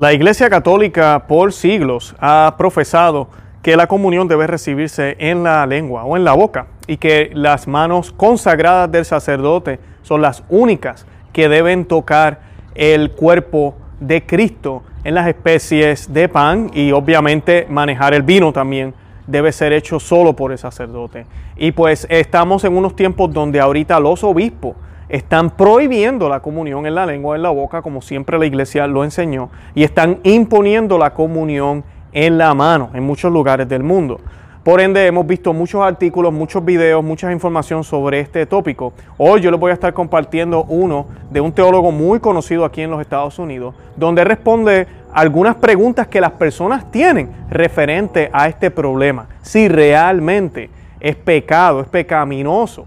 La Iglesia Católica por siglos ha profesado que la comunión debe recibirse en la lengua o en la boca y que las manos consagradas del sacerdote son las únicas que deben tocar el cuerpo de Cristo en las especies de pan y obviamente manejar el vino también debe ser hecho solo por el sacerdote. Y pues estamos en unos tiempos donde ahorita los obispos están prohibiendo la comunión en la lengua, en la boca, como siempre la iglesia lo enseñó, y están imponiendo la comunión en la mano en muchos lugares del mundo. Por ende, hemos visto muchos artículos, muchos videos, mucha información sobre este tópico. Hoy yo les voy a estar compartiendo uno de un teólogo muy conocido aquí en los Estados Unidos, donde responde algunas preguntas que las personas tienen referente a este problema. Si realmente es pecado, es pecaminoso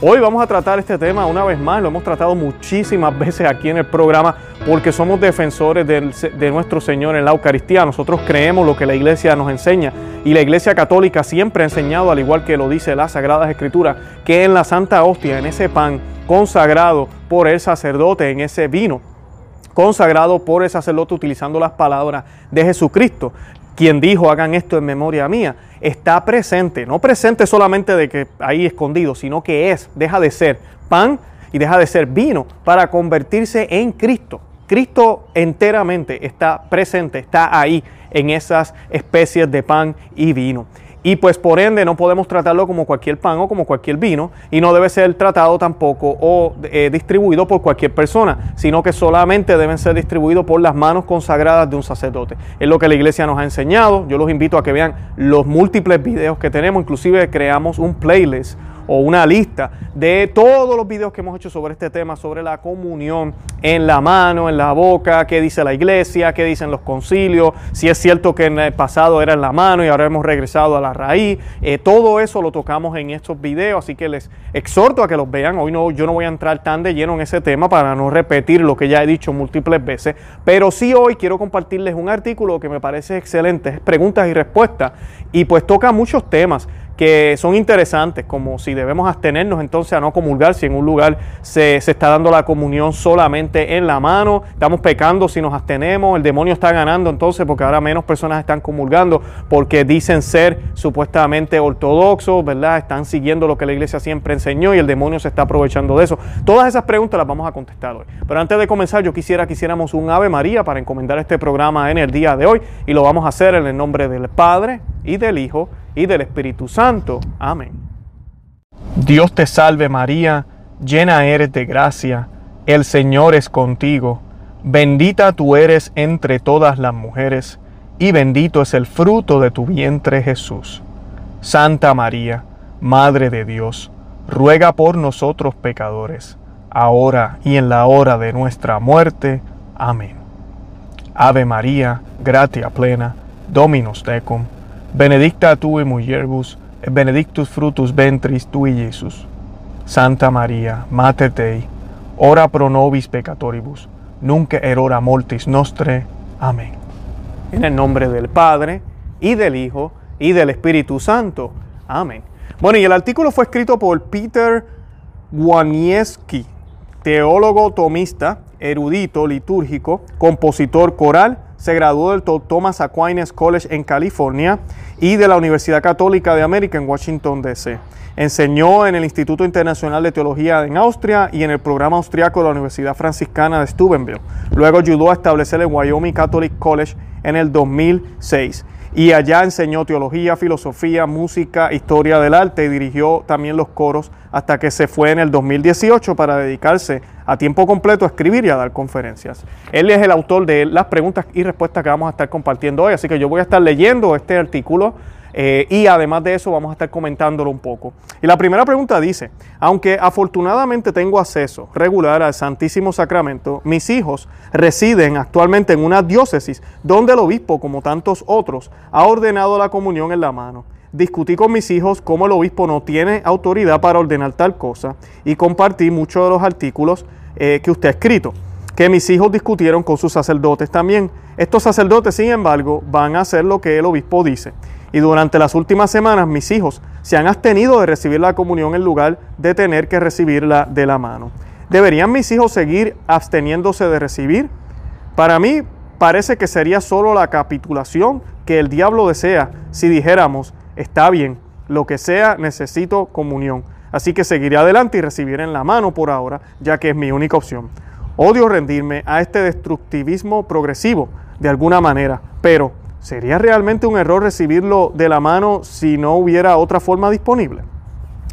Hoy vamos a tratar este tema una vez más, lo hemos tratado muchísimas veces aquí en el programa porque somos defensores de, nuestro Señor en la Eucaristía. Nosotros creemos lo que la iglesia nos enseña y la iglesia católica siempre ha enseñado, al igual que lo dice las Sagradas Escrituras, que en la Santa Hostia, en ese pan consagrado por el sacerdote, en ese vino consagrado por el sacerdote utilizando las palabras de Jesucristo, quien dijo hagan esto en memoria mía, está presente, no presente solamente de que ahí escondido, sino que es, deja de ser pan y deja de ser vino para convertirse en Cristo. Cristo enteramente está presente, está ahí en esas especies de pan y vino y pues por ende no podemos tratarlo como cualquier pan o como cualquier vino y no debe ser tratado tampoco o eh, distribuido por cualquier persona, sino que solamente deben ser distribuidos por las manos consagradas de un sacerdote. Es lo que la iglesia nos ha enseñado. Yo los invito a que vean los múltiples videos que tenemos, inclusive creamos un playlist o una lista de todos los videos que hemos hecho sobre este tema, sobre la comunión en la mano, en la boca, qué dice la iglesia, qué dicen los concilios, si es cierto que en el pasado era en la mano y ahora hemos regresado a la raíz. Eh, todo eso lo tocamos en estos videos, así que les exhorto a que los vean. Hoy no, yo no voy a entrar tan de lleno en ese tema para no repetir lo que ya he dicho múltiples veces, pero sí hoy quiero compartirles un artículo que me parece excelente, es preguntas y respuestas, y pues toca muchos temas que son interesantes, como si debemos abstenernos entonces a no comulgar, si en un lugar se, está dando la comunión solamente en la mano, estamos pecando si nos abstenemos, el demonio está ganando entonces porque ahora menos personas están comulgando porque dicen ser supuestamente ortodoxos, ¿verdad? Están siguiendo lo que la iglesia siempre enseñó y el demonio se está aprovechando de eso. Todas esas preguntas las vamos a contestar hoy. Pero antes de comenzar, yo quisiera que hiciéramos un Ave María para encomendar este programa en el día de hoy y lo vamos a hacer en el nombre del Padre y del Hijo y del Espíritu Santo. Amén. Dios te salve María, llena eres de gracia, el Señor es contigo, bendita tú eres entre todas las mujeres, y bendito es el fruto de tu vientre Jesús. Santa María, Madre de Dios, ruega por nosotros pecadores, ahora y en la hora de nuestra muerte. Amén. Ave María, gratia plena, Dominus tecum benedicta tu in mulieribus, et benedictus frutus ventris tui, Iesus. Santa Maria, Mater Dei, ora pro nobis peccatoribus, nunc erora mortis nostre. Amén. En el nombre del Padre, y del Hijo, y del Espíritu Santo. Amén. Bueno, y el artículo fue escrito por Peter Wanieski, teólogo tomista, erudito litúrgico, compositor coral, se graduó del Thomas Aquinas College en California y de la Universidad Católica de América en Washington, D.C. Enseñó en el Instituto Internacional de Teología en Austria y en el programa austriaco de la Universidad Franciscana de Steubenville. Luego ayudó a establecer el Wyoming Catholic College en el 2006 y allá enseñó teología, filosofía, música, historia del arte y dirigió también los coros hasta que se fue en el 2018 para dedicarse a tiempo completo a escribir y a dar conferencias. Él es el autor de las preguntas y respuestas que vamos a estar compartiendo hoy, así que yo voy a estar leyendo este artículo eh, y además de eso vamos a estar comentándolo un poco. Y la primera pregunta dice, aunque afortunadamente tengo acceso regular al Santísimo Sacramento, mis hijos residen actualmente en una diócesis donde el obispo, como tantos otros, ha ordenado la comunión en la mano. Discutí con mis hijos cómo el obispo no tiene autoridad para ordenar tal cosa y compartí muchos de los artículos eh, que usted ha escrito, que mis hijos discutieron con sus sacerdotes también. Estos sacerdotes, sin embargo, van a hacer lo que el obispo dice. Y durante las últimas semanas mis hijos se han abstenido de recibir la comunión en lugar de tener que recibirla de la mano. ¿Deberían mis hijos seguir absteniéndose de recibir? Para mí parece que sería solo la capitulación que el diablo desea si dijéramos, está bien, lo que sea, necesito comunión. Así que seguiré adelante y recibiré en la mano por ahora, ya que es mi única opción. Odio rendirme a este destructivismo progresivo de alguna manera, pero ¿sería realmente un error recibirlo de la mano si no hubiera otra forma disponible?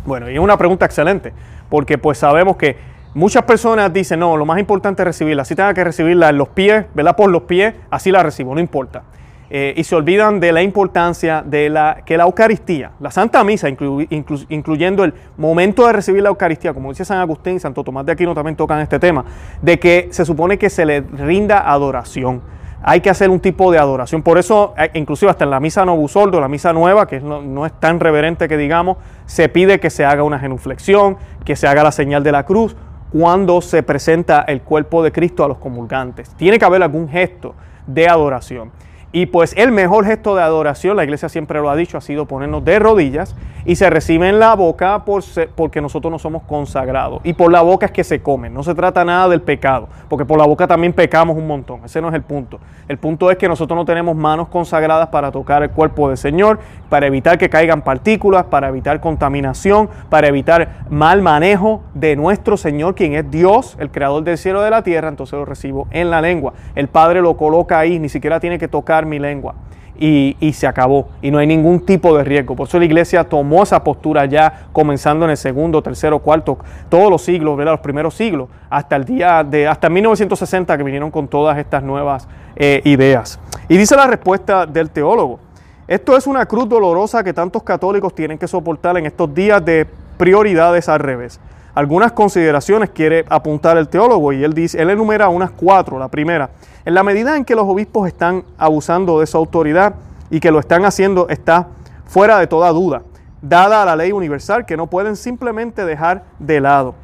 Bueno, y es una pregunta excelente, porque pues sabemos que muchas personas dicen, no, lo más importante es recibirla, si tenga que recibirla en los pies, ¿verdad? Por los pies, así la recibo, no importa. Eh, y se olvidan de la importancia de la, que la Eucaristía, la Santa Misa, incluyendo el momento de recibir la Eucaristía, como dice San Agustín y Santo Tomás de Aquino también tocan este tema, de que se supone que se le rinda adoración. Hay que hacer un tipo de adoración. Por eso, eh, inclusive hasta en la misa novusoldo, la misa nueva, que no, no es tan reverente que digamos, se pide que se haga una genuflexión, que se haga la señal de la cruz, cuando se presenta el cuerpo de Cristo a los comulgantes. Tiene que haber algún gesto de adoración. Y pues el mejor gesto de adoración, la iglesia siempre lo ha dicho, ha sido ponernos de rodillas y se recibe en la boca por porque nosotros no somos consagrados. Y por la boca es que se comen. No se trata nada del pecado, porque por la boca también pecamos un montón. Ese no es el punto. El punto es que nosotros no tenemos manos consagradas para tocar el cuerpo del Señor, para evitar que caigan partículas, para evitar contaminación, para evitar mal manejo de nuestro Señor, quien es Dios, el creador del cielo y de la tierra. Entonces lo recibo en la lengua. El Padre lo coloca ahí, ni siquiera tiene que tocar mi lengua. Y, se acabó. Y no hay ningún tipo de riesgo. Por eso la iglesia tomó esa postura ya comenzando en el segundo, tercero, cuarto, todos los siglos, ¿verdad? los primeros siglos, hasta el día de, hasta 1960 que vinieron con todas estas nuevas eh, ideas. Y dice la respuesta del teólogo. Esto es una cruz dolorosa que tantos católicos tienen que soportar en estos días de prioridades al revés. Algunas consideraciones quiere apuntar el teólogo y él dice, él enumera unas cuatro. La primera, en la medida en que los obispos están abusando de su autoridad y que lo están haciendo está fuera de toda duda, dada la ley universal que no pueden simplemente dejar de lado.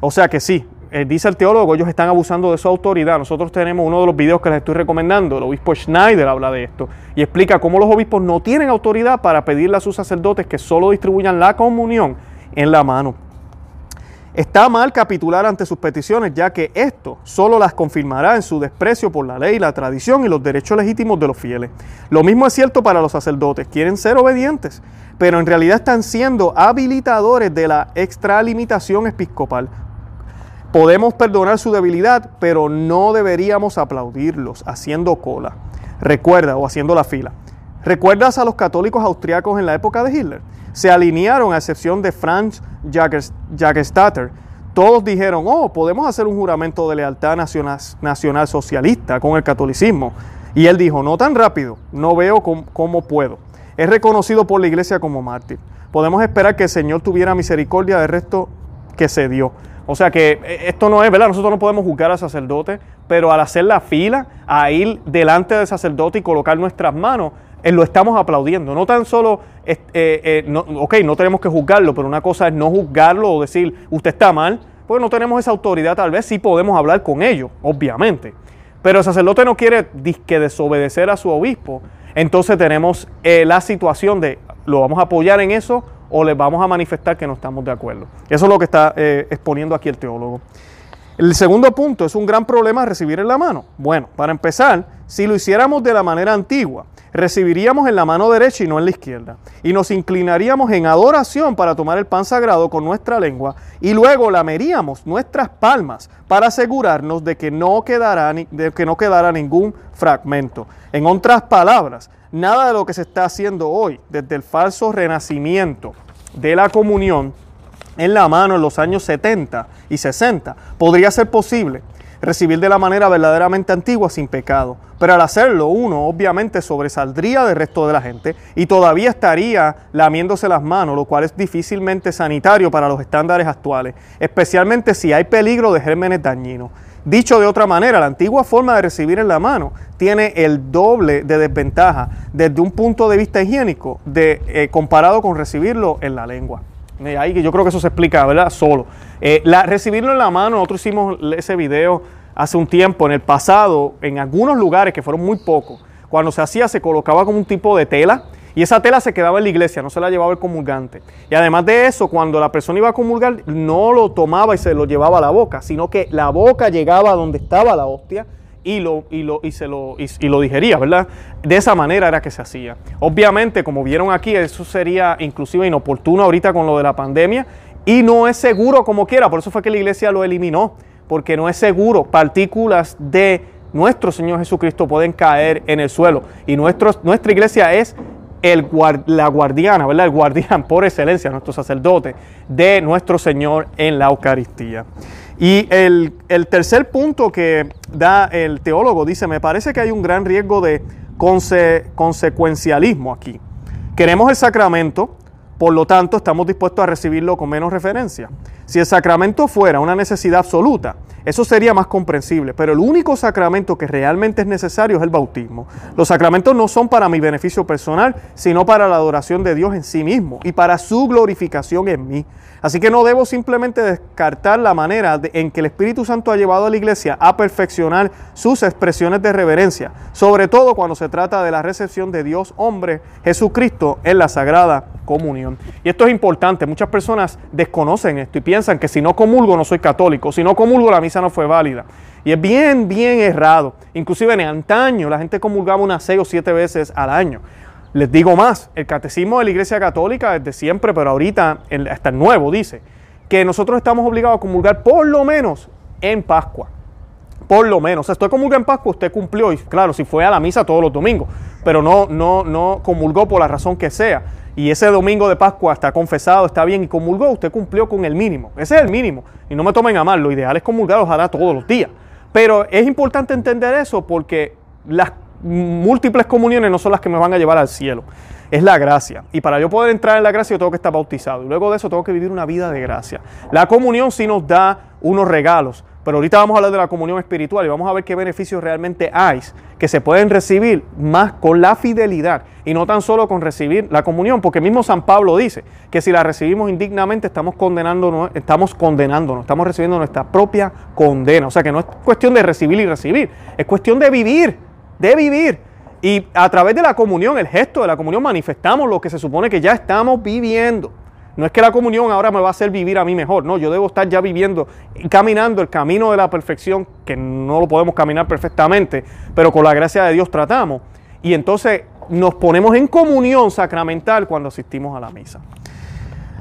O sea que sí, eh, dice el teólogo, ellos están abusando de su autoridad. Nosotros tenemos uno de los videos que les estoy recomendando, el obispo Schneider habla de esto y explica cómo los obispos no tienen autoridad para pedirle a sus sacerdotes que solo distribuyan la comunión en la mano. Está mal capitular ante sus peticiones, ya que esto solo las confirmará en su desprecio por la ley, la tradición y los derechos legítimos de los fieles. Lo mismo es cierto para los sacerdotes, quieren ser obedientes, pero en realidad están siendo habilitadores de la extralimitación episcopal. Podemos perdonar su debilidad, pero no deberíamos aplaudirlos haciendo cola. Recuerda, o haciendo la fila. ¿Recuerdas a los católicos austriacos en la época de Hitler? Se alinearon a excepción de Franz Jagerstatter. Todos dijeron, oh, podemos hacer un juramento de lealtad nacional, socialista con el catolicismo. Y él dijo, no tan rápido, no veo cómo, puedo. Es reconocido por la iglesia como mártir. Podemos esperar que el Señor tuviera misericordia del resto que se dio. O sea que eh, esto no es, ¿verdad? Nosotros no podemos juzgar al sacerdote, pero al hacer la fila, a ir delante del sacerdote y colocar nuestras manos, eh, lo estamos aplaudiendo. No tan solo, eh, eh, no, ok, no tenemos que juzgarlo, pero una cosa es no juzgarlo o decir, usted está mal, porque no tenemos esa autoridad, tal vez sí podemos hablar con ellos, obviamente. Pero el sacerdote no quiere que desobedecer a su obispo. Entonces tenemos la situación de, ¿lo vamos a apoyar en eso o le vamos a manifestar que no estamos de acuerdo? Eso es lo que está exponiendo aquí el teólogo. El segundo punto es un gran problema recibir en la mano. Bueno, para empezar, si lo hiciéramos de la manera antigua, recibiríamos en la mano derecha y no en la izquierda, y nos inclinaríamos en adoración para tomar el pan sagrado con nuestra lengua, y luego lameríamos nuestras palmas para asegurarnos de que no quedará, de que no ningún fragmento. En otras palabras, nada de lo que se está haciendo hoy, desde el falso renacimiento de la comunión, en la mano en los años 70 y 60, podría ser posible recibir de la manera verdaderamente antigua sin pecado. Pero al hacerlo, uno obviamente sobresaldría del resto de la gente y todavía estaría lamiéndose las manos, lo cual es difícilmente sanitario para los estándares actuales, especialmente si hay peligro de gérmenes dañinos. Dicho de otra manera, la antigua forma de recibir en la mano tiene el doble de desventaja desde un punto de vista higiénico de, eh, comparado con recibirlo en la lengua. Ahí yo creo que eso se explica, ¿verdad? Solo. Eh, la, recibirlo en la mano, nosotros hicimos ese video hace un tiempo, en el pasado, en algunos lugares que fueron muy pocos, cuando se hacía se colocaba como un tipo de tela y esa tela se quedaba en la iglesia, no se la llevaba el comulgante. Y además de eso, cuando la persona iba a comulgar, no lo tomaba y se lo llevaba a la boca, sino que la boca llegaba a donde estaba la hostia y lo, y lo, y se lo, y, lo digería, ¿verdad? De esa manera era que se hacía. Obviamente, como vieron aquí, eso sería inclusive inoportuno ahorita con lo de la pandemia y no es seguro como quiera, por eso fue que la iglesia lo eliminó, porque no es seguro. Partículas de nuestro Señor Jesucristo pueden caer en el suelo y nuestro, nuestra iglesia es la guardiana, ¿verdad? El guardián por excelencia, nuestro sacerdote, de nuestro Señor en la Eucaristía. Y el, tercer punto que da el teólogo dice, me parece que hay un gran riesgo de consecuencialismo aquí. Queremos el sacramento, por lo tanto estamos dispuestos a recibirlo con menos referencia. Si el sacramento fuera una necesidad absoluta, eso sería más comprensible, pero el único sacramento que realmente es necesario es el bautismo. Los sacramentos no son para mi beneficio personal, sino para la adoración de Dios en sí mismo y para su glorificación en mí. Así que no debo simplemente descartar la manera en que el Espíritu Santo ha llevado a la iglesia a perfeccionar sus expresiones de reverencia, sobre todo cuando se trata de la recepción de Dios hombre, Jesucristo, en la Sagrada Comunión. Y esto es importante, muchas personas desconocen esto y piensan que si no comulgo no soy católico, si no comulgo la misa no fue válida. Y es bien, bien errado. Inclusive en antaño la gente comulgaba unas seis o siete veces al año. Les digo más, el catecismo de la Iglesia Católica desde siempre, pero ahorita hasta el nuevo dice que nosotros estamos obligados a comulgar por lo menos en Pascua. Por lo menos. O sea, usted comulga en Pascua, usted cumplió. Y claro, si fue a la misa todos los domingos, pero no, no, no comulgó por la razón que sea. Y ese domingo de Pascua está confesado, está bien y comulgó, usted cumplió con el mínimo. Ese es el mínimo. Y no me tomen a mal, lo ideal es comulgar, ojalá todos los días. Pero es importante entender eso porque las múltiples comuniones no son las que me van a llevar al cielo. Es la gracia. Y para yo poder entrar en la gracia, yo tengo que estar bautizado. Y luego de eso, tengo que vivir una vida de gracia. La comunión sí nos da unos regalos. Pero ahorita vamos a hablar de la comunión espiritual y vamos a ver qué beneficios realmente hay que se pueden recibir más con la fidelidad y no tan solo con recibir la comunión, porque mismo San Pablo dice que si la recibimos indignamente estamos condenándonos, estamos condenándonos, estamos recibiendo nuestra propia condena. O sea que no es cuestión de recibir y recibir, es cuestión de vivir de vivir. Y a través de la comunión, el gesto de la comunión, manifestamos lo que se supone que ya estamos viviendo. No es que la comunión ahora me va a hacer vivir a mí mejor, no, yo debo estar ya viviendo, caminando el camino de la perfección, que no lo podemos caminar perfectamente, pero con la gracia de Dios tratamos. Y entonces nos ponemos en comunión sacramental cuando asistimos a la misa.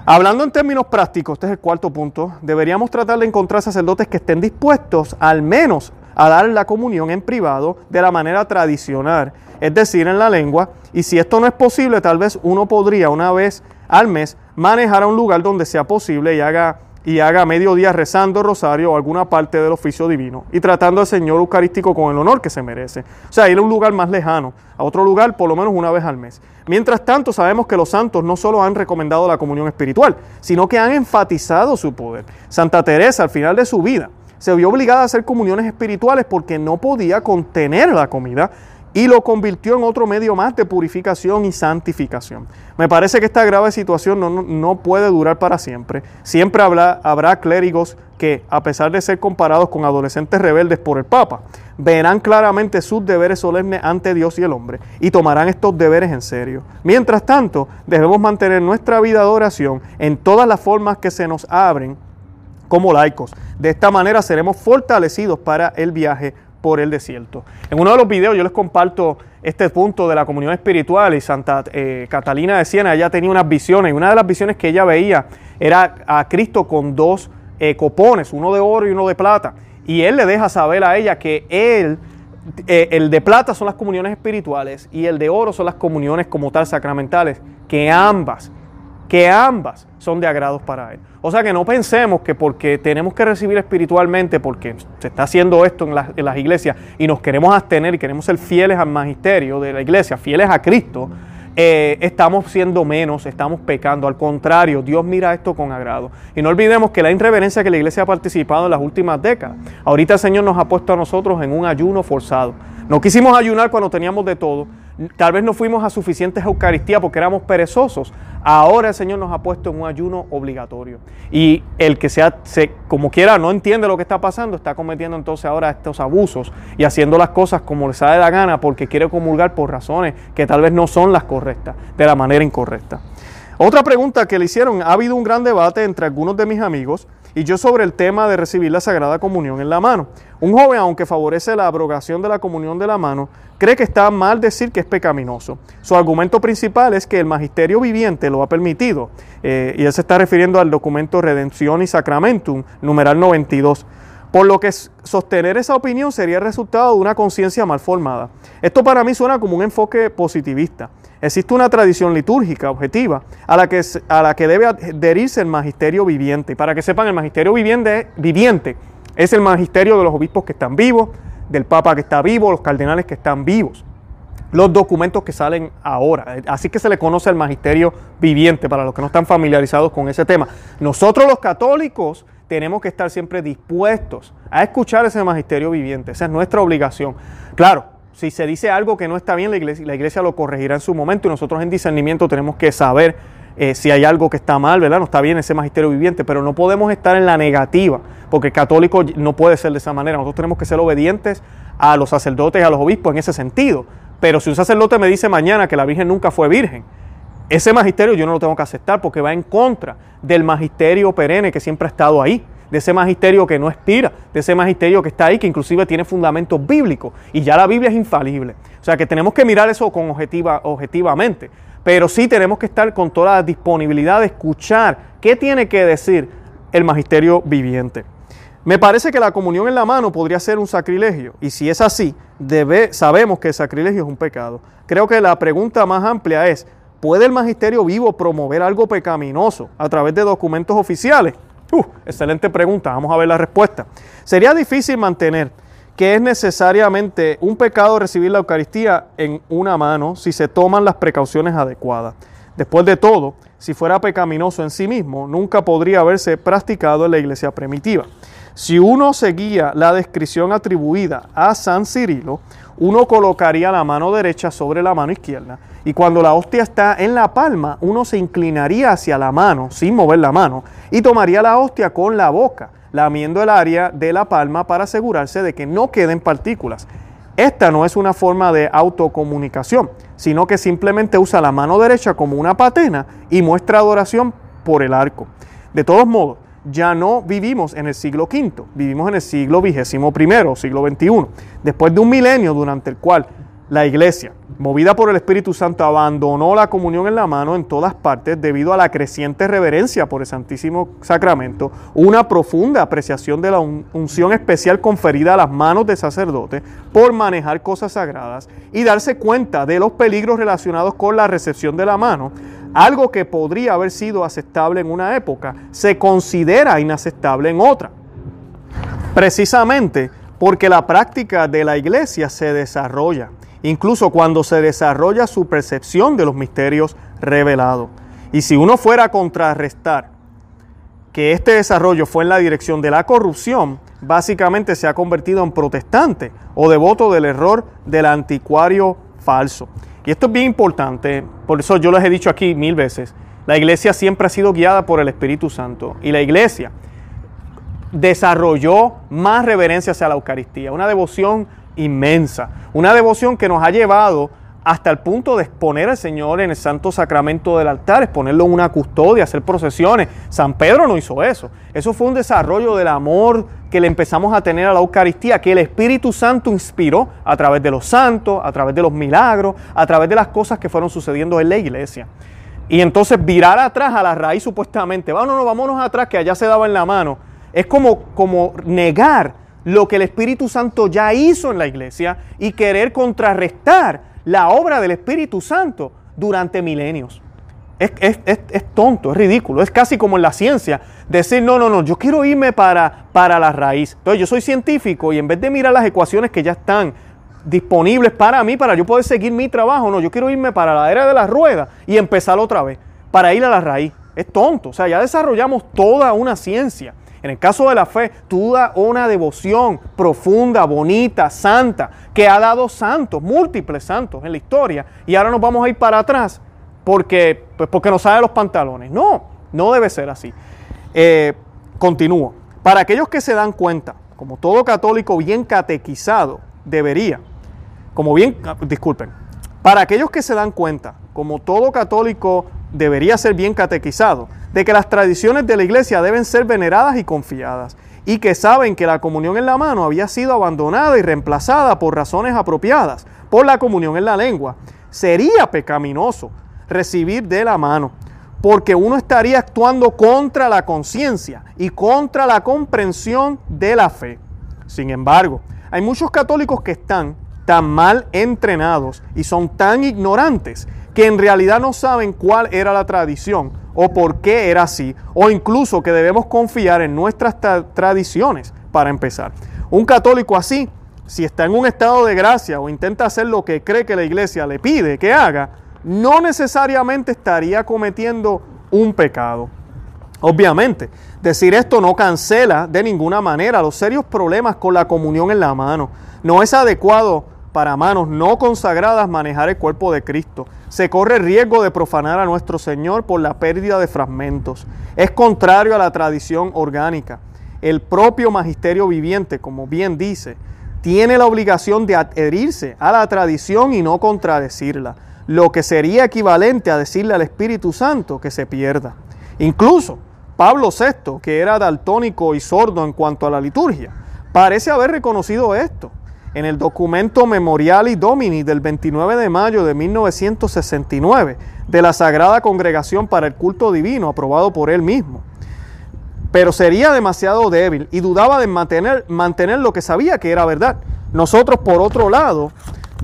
Hablando en términos prácticos, este es el cuarto punto, deberíamos tratar de encontrar sacerdotes que estén dispuestos al menos a dar la comunión en privado de la manera tradicional, es decir, en la lengua. Y si esto no es posible, tal vez uno podría una vez al mes manejar a un lugar donde sea posible y haga y haga medio día rezando rosario o alguna parte del oficio divino y tratando al Señor Eucarístico con el honor que se merece. O sea, ir a un lugar más lejano, a otro lugar por lo menos una vez al mes. Mientras tanto, sabemos que los santos no solo han recomendado la comunión espiritual, sino que han enfatizado su poder. Santa Teresa, al final de su vida, se vio obligada a hacer comuniones espirituales porque no podía contener la comida y lo convirtió en otro medio más de purificación y santificación. Me parece que esta grave situación no, puede durar para siempre. Siempre habrá, habrá clérigos que, a pesar de ser comparados con adolescentes rebeldes por el Papa, verán claramente sus deberes solemnes ante Dios y el hombre y tomarán estos deberes en serio. Mientras tanto, debemos mantener nuestra vida de oración en todas las formas que se nos abren como laicos. De esta manera seremos fortalecidos para el viaje por el desierto. En uno de los videos yo les comparto este punto de la comunión espiritual y Santa eh, Catalina de Siena, ella tenía unas visiones y una de las visiones que ella veía era a Cristo con dos eh, copones, uno de oro y uno de plata. Y él le deja saber a ella que eh, el de plata son las comuniones espirituales y el de oro son las comuniones como tal sacramentales, que ambas que ambas son de agrado para Él. O sea que no pensemos que porque tenemos que recibir espiritualmente, porque se está haciendo esto en, las iglesias y nos queremos abstener y queremos ser fieles al magisterio de la iglesia, fieles a Cristo, eh, estamos siendo menos, estamos pecando. Al contrario, Dios mira esto con agrado. Y no olvidemos que la irreverencia que la iglesia ha participado en las últimas décadas, ahorita el Señor nos ha puesto a nosotros en un ayuno forzado. No quisimos ayunar cuando teníamos de todo, Tal vez no fuimos a suficientes Eucaristía porque éramos perezosos. Ahora el Señor nos ha puesto en un ayuno obligatorio. Y el que sea, se, como quiera, no entiende lo que está pasando, está cometiendo entonces ahora estos abusos y haciendo las cosas como le sale la gana porque quiere comulgar por razones que tal vez no son las correctas, de la manera incorrecta. Otra pregunta que le hicieron, ha habido un gran debate entre algunos de mis amigos y yo sobre el tema de recibir la Sagrada Comunión en la mano. Un joven, aunque favorece la abrogación de la comunión de la mano, cree que está mal decir que es pecaminoso. Su argumento principal es que el magisterio viviente lo ha permitido, eh, y él se está refiriendo al documento Redención y Sacramentum, numeral 92. Por lo que sostener esa opinión sería el resultado de una conciencia mal formada. Esto para mí suena como un enfoque positivista. Existe una tradición litúrgica objetiva a la que, a la que debe adherirse el magisterio viviente. Para que sepan, el magisterio viviente, viviente es el magisterio de los obispos que están vivos, del Papa que está vivo, los cardenales que están vivos, los documentos que salen ahora. Así que se le conoce el magisterio viviente para los que no están familiarizados con ese tema. Nosotros los católicos tenemos que estar siempre dispuestos a escuchar ese magisterio viviente. Esa es nuestra obligación. Claro, si se dice algo que no está bien, la iglesia, la iglesia lo corregirá en su momento y nosotros en discernimiento tenemos que saber eh, si hay algo que está mal, ¿verdad? No está bien ese magisterio viviente, pero no podemos estar en la negativa, porque católico no puede ser de esa manera. Nosotros tenemos que ser obedientes a los sacerdotes y a los obispos en ese sentido. Pero si un sacerdote me dice mañana que la Virgen nunca fue virgen, ese magisterio yo no lo tengo que aceptar porque va en contra del magisterio perenne que siempre ha estado ahí, de ese magisterio que no expira, de ese magisterio que está ahí, que inclusive tiene fundamentos bíblicos y ya la Biblia es infalible. O sea que tenemos que mirar eso con objetiva, objetivamente, pero sí tenemos que estar con toda la disponibilidad de escuchar qué tiene que decir el magisterio viviente. Me parece que la comunión en la mano podría ser un sacrilegio y si es así, debe, sabemos que el sacrilegio es un pecado. Creo que la pregunta más amplia es, ¿Puede el magisterio vivo promover algo pecaminoso a través de documentos oficiales? Uh, excelente pregunta, vamos a ver la respuesta. Sería difícil mantener que es necesariamente un pecado recibir la Eucaristía en una mano si se toman las precauciones adecuadas. Después de todo, si fuera pecaminoso en sí mismo, nunca podría haberse practicado en la iglesia primitiva. Si uno seguía la descripción atribuida a San Cirilo, uno colocaría la mano derecha sobre la mano izquierda y cuando la hostia está en la palma, uno se inclinaría hacia la mano sin mover la mano y tomaría la hostia con la boca, lamiendo el área de la palma para asegurarse de que no queden partículas. Esta no es una forma de autocomunicación, sino que simplemente usa la mano derecha como una patena y muestra adoración por el arco. De todos modos, ya no vivimos en el siglo V, vivimos en el siglo XXI, siglo XXI, después de un milenio durante el cual la iglesia, movida por el Espíritu Santo, abandonó la comunión en la mano en todas partes debido a la creciente reverencia por el Santísimo Sacramento, una profunda apreciación de la unción especial conferida a las manos de sacerdote por manejar cosas sagradas y darse cuenta de los peligros relacionados con la recepción de la mano, algo que podría haber sido aceptable en una época, se considera inaceptable en otra. Precisamente porque la práctica de la iglesia se desarrolla incluso cuando se desarrolla su percepción de los misterios revelados. Y si uno fuera a contrarrestar que este desarrollo fue en la dirección de la corrupción, básicamente se ha convertido en protestante o devoto del error del anticuario falso. Y esto es bien importante, por eso yo les he dicho aquí mil veces, la iglesia siempre ha sido guiada por el Espíritu Santo y la iglesia desarrolló más reverencia hacia la Eucaristía, una devoción inmensa, una devoción que nos ha llevado hasta el punto de exponer al Señor en el santo sacramento del altar, exponerlo en una custodia, hacer procesiones. San Pedro no hizo eso. Eso fue un desarrollo del amor que le empezamos a tener a la Eucaristía, que el Espíritu Santo inspiró a través de los santos, a través de los milagros, a través de las cosas que fueron sucediendo en la iglesia. Y entonces virar atrás a la raíz supuestamente, vámonos, vámonos atrás que allá se daba en la mano, es como, como negar lo que el Espíritu Santo ya hizo en la iglesia y querer contrarrestar la obra del Espíritu Santo durante milenios. Es, tonto, es ridículo. Es casi como en la ciencia decir, no, no, no, yo quiero irme para, para la raíz. Entonces yo soy científico y en vez de mirar las ecuaciones que ya están disponibles para mí, para yo poder seguir mi trabajo, no, yo quiero irme para la era de la rueda y empezar otra vez, para ir a la raíz. Es tonto. O sea, ya desarrollamos toda una ciencia. En el caso de la fe, tú da una devoción profunda, bonita, santa, que ha dado santos, múltiples santos en la historia. Y ahora nos vamos a ir para atrás porque, pues porque nos sale los pantalones. No, no debe ser así. Eh, continúo. Para aquellos que se dan cuenta, como todo católico bien catequizado debería, como bien, ah, disculpen, para aquellos que se dan cuenta, como todo católico debería ser bien catequizado, de que las tradiciones de la iglesia deben ser veneradas y confiadas, y que saben que la comunión en la mano había sido abandonada y reemplazada por razones apropiadas, por la comunión en la lengua, sería pecaminoso recibir de la mano, porque uno estaría actuando contra la conciencia y contra la comprensión de la fe. Sin embargo, hay muchos católicos que están tan mal entrenados y son tan ignorantes que en realidad no saben cuál era la tradición o por qué era así, o incluso que debemos confiar en nuestras tradiciones para empezar. Un católico así, si está en un estado de gracia o intenta hacer lo que cree que la iglesia le pide que haga, no necesariamente estaría cometiendo un pecado. Obviamente, decir esto no cancela de ninguna manera los serios problemas con la comunión en la mano. No es adecuado para manos no consagradas manejar el cuerpo de Cristo. Se corre riesgo de profanar a nuestro Señor por la pérdida de fragmentos. Es contrario a la tradición orgánica. El propio magisterio viviente, como bien dice, tiene la obligación de adherirse a la tradición y no contradecirla lo que sería equivalente a decirle al Espíritu Santo que se pierda. Incluso Pablo VI, que era daltónico y sordo en cuanto a la liturgia, parece haber reconocido esto. En el documento Memoriali Domini del 29 de mayo de 1969 de la Sagrada Congregación para el Culto Divino, aprobado por él mismo. Pero sería demasiado débil y dudaba de mantener, mantener lo que sabía que era verdad. Nosotros, por otro lado,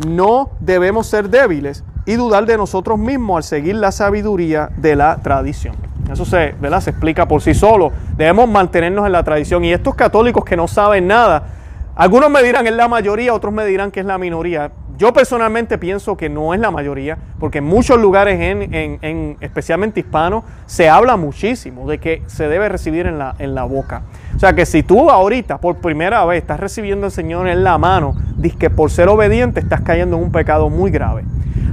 no debemos ser débiles y dudar de nosotros mismos al seguir la sabiduría de la tradición. Eso se, ¿verdad? se explica por sí solo. Debemos mantenernos en la tradición. Y estos católicos que no saben nada, algunos me dirán es la mayoría, otros me dirán que es la minoría. Yo personalmente pienso que no es la mayoría, porque en muchos lugares, en, especialmente hispanos, se habla muchísimo de que se debe recibir en la, en la boca. O sea que si tú ahorita por primera vez estás recibiendo al Señor en la mano, dices que por ser obediente estás cayendo en un pecado muy grave.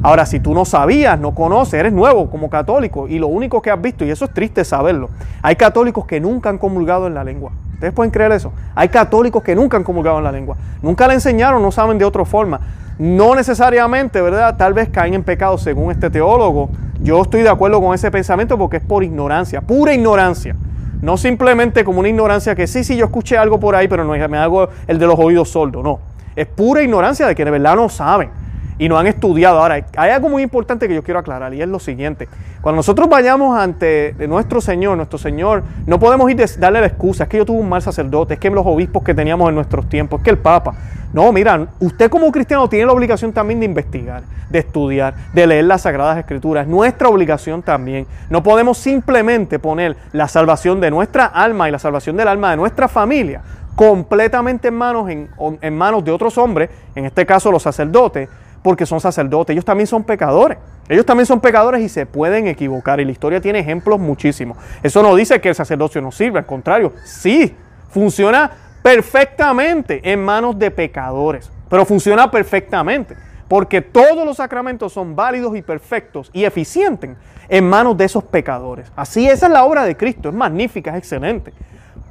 Ahora, si tú no sabías, no conoces, eres nuevo como católico y lo único que has visto, y eso es triste saberlo, hay católicos que nunca han comulgado en la lengua. ¿Ustedes pueden creer eso? Hay católicos que nunca han comulgado en la lengua. Nunca la enseñaron, no saben de otra forma. No necesariamente, ¿verdad? Tal vez caen en pecado según este teólogo. Yo estoy de acuerdo con ese pensamiento porque es por ignorancia, pura ignorancia. No simplemente como una ignorancia que sí, sí, yo escuché algo por ahí, pero no me hago el de los oídos sordos. No. Es pura ignorancia de que de verdad no saben y no han estudiado. Ahora, hay algo muy importante que yo quiero aclarar y es lo siguiente. Cuando nosotros vayamos ante nuestro Señor, nuestro Señor, no podemos ir a darle la excusa, es que yo tuve un mal sacerdote, es que los obispos que teníamos en nuestros tiempos, es que el Papa. No, mira, usted como cristiano tiene la obligación también de investigar, de estudiar, de leer las Sagradas Escrituras. Nuestra obligación también. No podemos simplemente poner la salvación de nuestra alma y la salvación del alma de nuestra familia completamente en manos, en manos de otros hombres, en este caso los sacerdotes, porque son sacerdotes. Ellos también son pecadores. Ellos también son pecadores y se pueden equivocar. Y la historia tiene ejemplos muchísimos. Eso no dice que el sacerdocio no sirve, al contrario, sí, funciona perfectamente en manos de pecadores. Pero funciona perfectamente. Porque todos los sacramentos son válidos y perfectos y eficientes en manos de esos pecadores. Así esa es la obra de Cristo. Es magnífica, es excelente.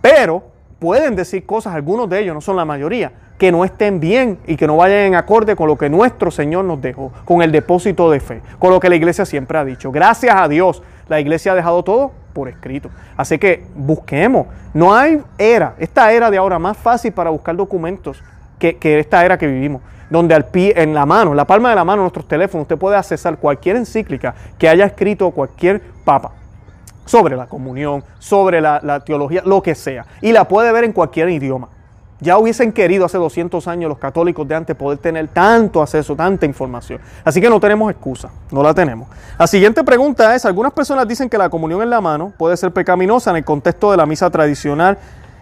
Pero pueden decir cosas, algunos de ellos, no son la mayoría, que no estén bien y que no vayan en acorde con lo que nuestro Señor nos dejó, con el depósito de fe, con lo que la iglesia siempre ha dicho. Gracias a Dios, la iglesia ha dejado todo por escrito. Así que busquemos. No hay era, esta era de ahora más fácil para buscar documentos que, esta era que vivimos, donde al pie, en la mano, en la palma de la mano, nuestros teléfonos, usted puede accesar cualquier encíclica que haya escrito cualquier papa sobre la comunión, sobre la, teología, lo que sea, y la puede ver en cualquier idioma. Ya hubiesen querido hace 200 años los católicos de antes poder tener tanto acceso, tanta información. Así que no tenemos excusa, no la tenemos. La siguiente pregunta es, algunas personas dicen que la comunión en la mano puede ser pecaminosa en el contexto de la misa tradicional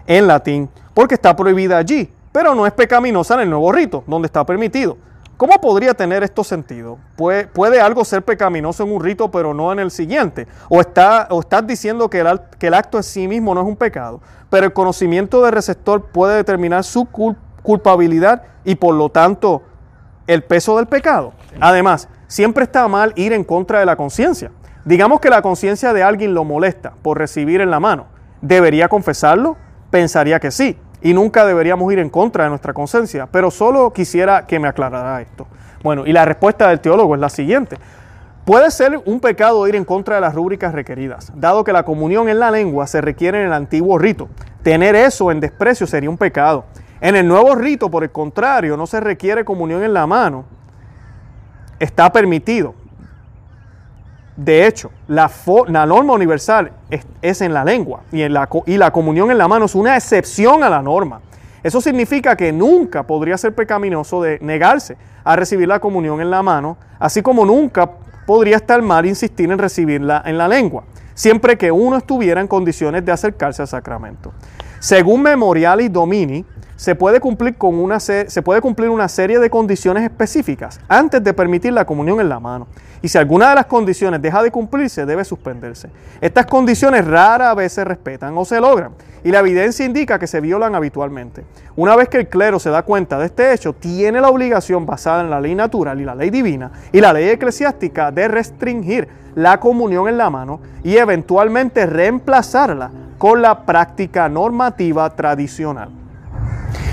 en latín, porque está prohibida allí, pero no es pecaminosa en el nuevo rito, donde está permitido. ¿Cómo podría tener esto sentido? ¿Puede, ¿Puede, algo ser pecaminoso en un rito pero no en el siguiente? ¿O, está, o estás diciendo que el, que el, acto en sí mismo no es un pecado, pero el conocimiento del receptor puede determinar su culpabilidad y por lo tanto el peso del pecado? Además, siempre está mal ir en contra de la conciencia. Digamos que la conciencia de alguien lo molesta por recibir en la mano. ¿Debería confesarlo? Pensaría que sí y nunca deberíamos ir en contra de nuestra conciencia, pero solo quisiera que me aclarara esto. Bueno, y la respuesta del teólogo es la siguiente. Puede ser un pecado ir en contra de las rúbricas requeridas, dado que la comunión en la lengua se requiere en el antiguo rito. Tener eso en desprecio sería un pecado. En el nuevo rito, por el contrario, no se requiere comunión en la mano. Está permitido. De hecho, la, norma universal es, en la lengua y, la, comunión en la mano es una excepción a la norma. Eso significa que nunca podría ser pecaminoso de negarse a recibir la comunión en la mano, así como nunca podría estar mal insistir en recibirla en la lengua, siempre que uno estuviera en condiciones de acercarse al sacramento. Según Memorial y Domini, se puede, cumplir con una, se puede cumplir una serie de condiciones específicas antes de permitir la comunión en la mano. Y si alguna de las condiciones deja de cumplirse, debe suspenderse. Estas condiciones rara vez se respetan o se logran, y la evidencia indica que se violan habitualmente. Una vez que el clero se da cuenta de este hecho, tiene la obligación basada en la ley natural y la ley divina y la ley eclesiástica de restringir la comunión en la mano y eventualmente reemplazarla con la práctica normativa tradicional.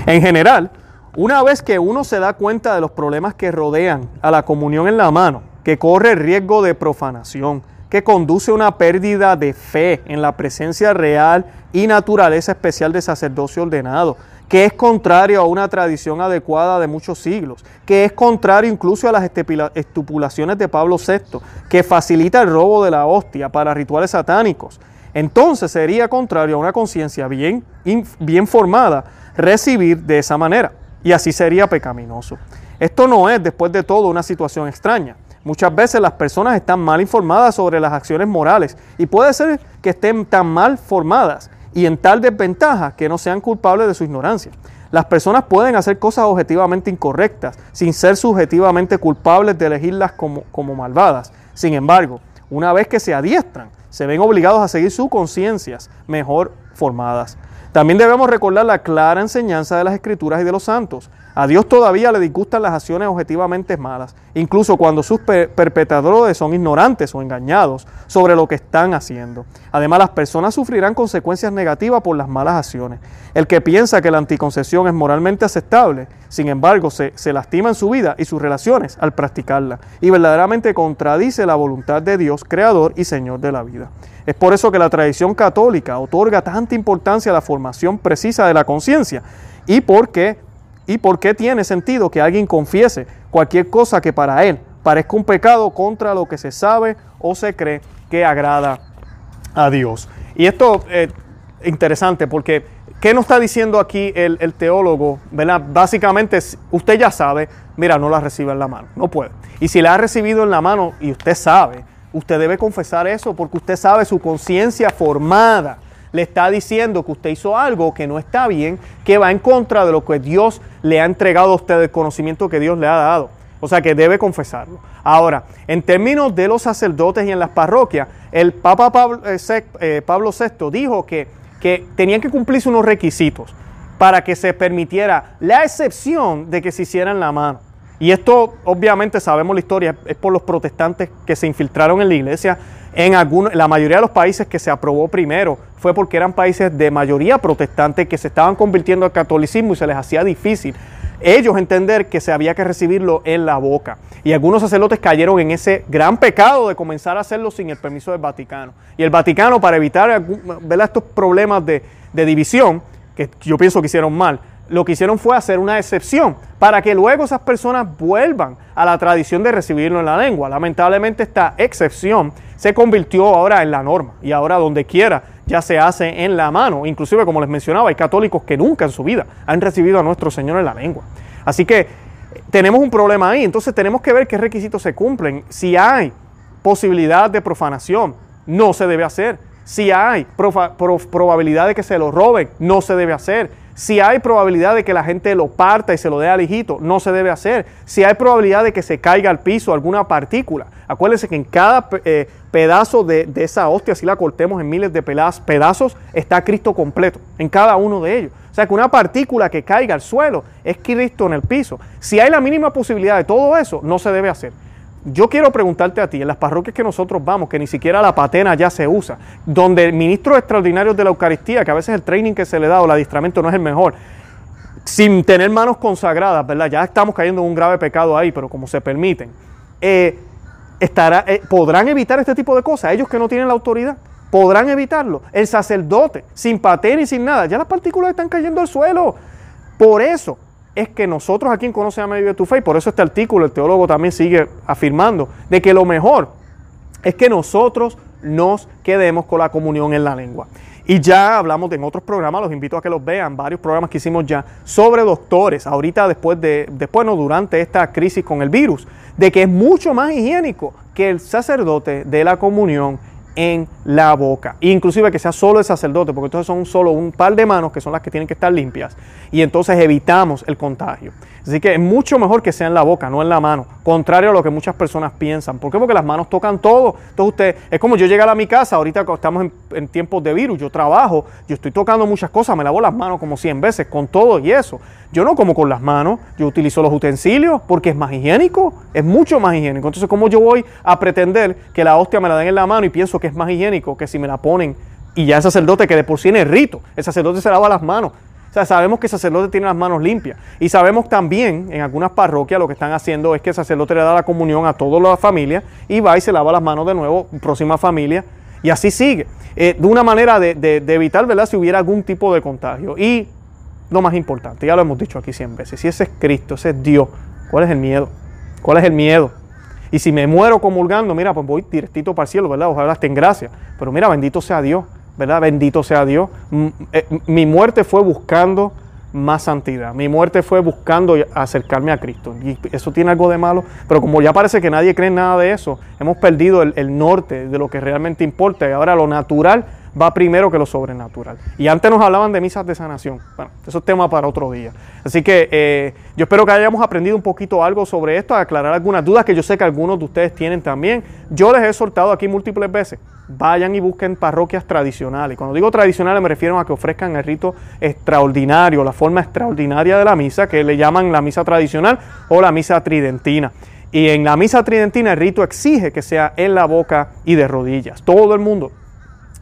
En general, una vez que uno se da cuenta de los problemas que rodean a la comunión en la mano, que corre riesgo de profanación, que conduce a una pérdida de fe en la presencia real y naturaleza especial de sacerdocio ordenado, que es contrario a una tradición adecuada de muchos siglos, que es contrario incluso a las estipulaciones de Pablo VI, que facilita el robo de la hostia para rituales satánicos. Entonces sería contrario a una conciencia bien, bien formada recibir de esa manera y así sería pecaminoso. Esto no es, después de todo, una situación extraña. Muchas veces las personas están mal informadas sobre las acciones morales y puede ser que estén tan mal formadas y en tal desventaja que no sean culpables de su ignorancia. Las personas pueden hacer cosas objetivamente incorrectas sin ser subjetivamente culpables de elegirlas como, como malvadas. Sin embargo, una vez que se adiestran, se ven obligados a seguir sus conciencias mejor formadas. También debemos recordar la clara enseñanza de las Escrituras y de los santos. A Dios todavía le disgustan las acciones objetivamente malas, incluso cuando sus perpetradores son ignorantes o engañados sobre lo que están haciendo. Además, las personas sufrirán consecuencias negativas por las malas acciones. El que piensa que la anticoncepción es moralmente aceptable, sin embargo, se, se lastima en su vida y sus relaciones al practicarla, y verdaderamente contradice la voluntad de Dios, Creador y Señor de la vida. Es por eso que la tradición católica otorga tanta importancia a la formación precisa de la conciencia y por qué y por qué tiene sentido que alguien confiese cualquier cosa que para él parezca un pecado contra lo que se sabe o se cree que agrada a Dios. Y esto es interesante porque ¿qué nos está diciendo aquí el, el teólogo? ¿verdad? Básicamente usted ya sabe, mira, no la recibe en la mano, no puede. Y si la ha recibido en la mano y usted sabe, usted debe confesar eso porque usted sabe su conciencia formada le está diciendo que usted hizo algo que no está bien, que va en contra de lo que Dios le ha entregado a usted, el conocimiento que Dios le ha dado. O sea que debe confesarlo. Ahora, en términos de los sacerdotes y en las parroquias, el Papa Pablo, VI eh, eh, dijo que, que tenían que cumplirse unos requisitos para que se permitiera la excepción de que se hiciera en la mano. Y esto, obviamente, sabemos la historia, es por los protestantes que se infiltraron en la iglesia. En algunos, la mayoría de los países que se aprobó primero fue porque eran países de mayoría protestante que se estaban convirtiendo al catolicismo y se les hacía difícil ellos entender que se había que recibirlo en la boca. Y algunos sacerdotes cayeron en ese gran pecado de comenzar a hacerlo sin el permiso del Vaticano. Y el Vaticano, para evitar estos problemas de, de división, que yo pienso que hicieron mal, lo que hicieron fue hacer una excepción para que luego esas personas vuelvan a la tradición de recibirlo en la lengua. Lamentablemente esta excepción se convirtió ahora en la norma y ahora donde quiera ya se hace en la mano. Inclusive, como les mencionaba, hay católicos que nunca en su vida han recibido a nuestro Señor en la lengua. Así que tenemos un problema ahí. Entonces tenemos que ver qué requisitos se cumplen. Si hay posibilidad de profanación, no se debe hacer. Si hay probabilidad de que se lo roben, no se debe hacer. Si hay probabilidad de que la gente lo parta y se lo dé al hijito, no se debe hacer. Si hay probabilidad de que se caiga al piso alguna partícula, acuérdense que en cada eh, pedazo de, esa hostia, si la cortemos en miles de pedazos, está Cristo completo, en cada uno de ellos. O sea que una partícula que caiga al suelo es Cristo en el piso. Si hay la mínima posibilidad de todo eso, no se debe hacer. Yo quiero preguntarte a ti, en las parroquias que nosotros vamos, que ni siquiera la patena ya se usa, donde ministros extraordinarios de la Eucaristía, que a veces el training que se le da o el adiestramiento no es el mejor, sin tener manos consagradas, ¿verdad? Ya estamos cayendo en un grave pecado ahí, pero como se permiten, eh, eh, podrán evitar este tipo de cosas, ellos que no tienen la autoridad podrán evitarlo. El sacerdote, sin patena y sin nada, ya las partículas están cayendo al suelo. Por eso, es que nosotros aquí en Conoce a Medio de tu Fe, y por eso este artículo el teólogo también sigue afirmando, de que lo mejor es que nosotros nos quedemos con la comunión en la lengua. Y ya hablamos de en otros programas, los invito a que los vean, varios programas que hicimos ya sobre doctores, ahorita después de, después no, durante esta crisis con el virus, de que es mucho más higiénico que el sacerdote de la comunión en la boca. Inclusive que sea solo el sacerdote, porque entonces son solo un par de manos que son las que tienen que estar limpias. Y entonces evitamos el contagio. Así que es mucho mejor que sea en la boca, no en la mano. Contrario a lo que muchas personas piensan. ¿Por qué? Porque las manos tocan todo. Entonces usted, es como yo llegar a mi casa, ahorita estamos en, tiempos de virus, yo trabajo, yo estoy tocando muchas cosas, me lavo las manos como 100 veces con todo y eso. Yo no como con las manos, yo utilizo los utensilios porque es más higiénico, es mucho más higiénico. Entonces, ¿cómo yo voy a pretender que la hostia me la den en la mano y pienso que es más higiénico que si me la ponen y ya el sacerdote que de por sí es rito, el sacerdote se lava las manos, sea, sabemos que el sacerdote tiene las manos limpias. Y sabemos también, en algunas parroquias lo que están haciendo es que el sacerdote le da la comunión a toda la familia y va y se lava las manos de nuevo, próxima familia, y así sigue. Eh, de una manera de, evitar, ¿verdad?, si hubiera algún tipo de contagio. Y lo más importante, ya lo hemos dicho aquí 100 veces, si ese es Cristo, ese es Dios, ¿cuál es el miedo? ¿Cuál es el miedo? Y si me muero comulgando, mira, pues voy directito para el cielo, ¿verdad? Ojalá esté en gracia. Pero mira, bendito sea Dios. ¿Verdad? Bendito sea Dios. Eh, mi muerte fue buscando más santidad. Mi muerte fue buscando acercarme a Cristo. Y eso tiene algo de malo. Pero como ya parece que nadie cree en nada de eso, hemos perdido el, el norte de lo que realmente importa. Y ahora lo natural va primero que lo sobrenatural. Y antes nos hablaban de misas de sanación. Bueno, eso es tema para otro día. Así que eh, yo espero que hayamos aprendido un poquito algo sobre esto, aclarar algunas dudas que yo sé que algunos de ustedes tienen también. Yo les he soltado aquí múltiples veces. Vayan y busquen parroquias tradicionales. Cuando digo tradicionales me refiero a que ofrezcan el rito extraordinario, la forma extraordinaria de la misa, que le llaman la misa tradicional o la misa tridentina. Y en la misa tridentina el rito exige que sea en la boca y de rodillas. Todo el mundo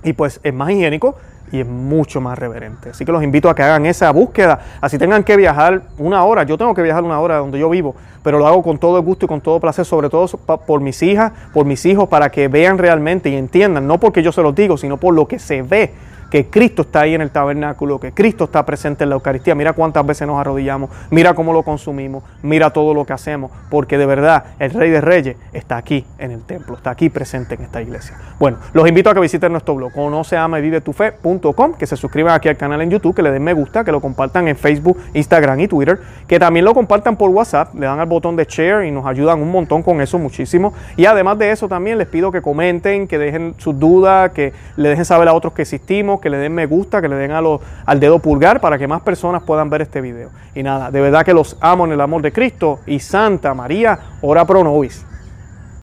y pues es más higiénico y es mucho más reverente. Así que los invito a que hagan esa búsqueda. Así tengan que viajar una hora. Yo tengo que viajar una hora donde yo vivo, pero lo hago con todo gusto y con todo placer, sobre todo por mis hijas, por mis hijos, para que vean realmente y entiendan, no porque yo se los digo, sino por lo que se ve que Cristo está ahí en el tabernáculo, que Cristo está presente en la Eucaristía. Mira cuántas veces nos arrodillamos, mira cómo lo consumimos, mira todo lo que hacemos, porque de verdad el Rey de Reyes está aquí en el templo, está aquí presente en esta iglesia. Bueno, los invito a que visiten nuestro blog, conoceamaevivetufe.com, que se suscriban aquí al canal en YouTube, que le den me gusta, que lo compartan en Facebook, Instagram y Twitter, que también lo compartan por WhatsApp, le dan al botón de share y nos ayudan un montón con eso, muchísimo. Y además de eso también les pido que comenten, que dejen sus dudas, que le dejen saber a otros que existimos, que le den me gusta, que le den al dedo pulgar para que más personas puedan ver este video. Y nada, de verdad que los amo en el amor de Cristo y Santa María, ora pro nobis.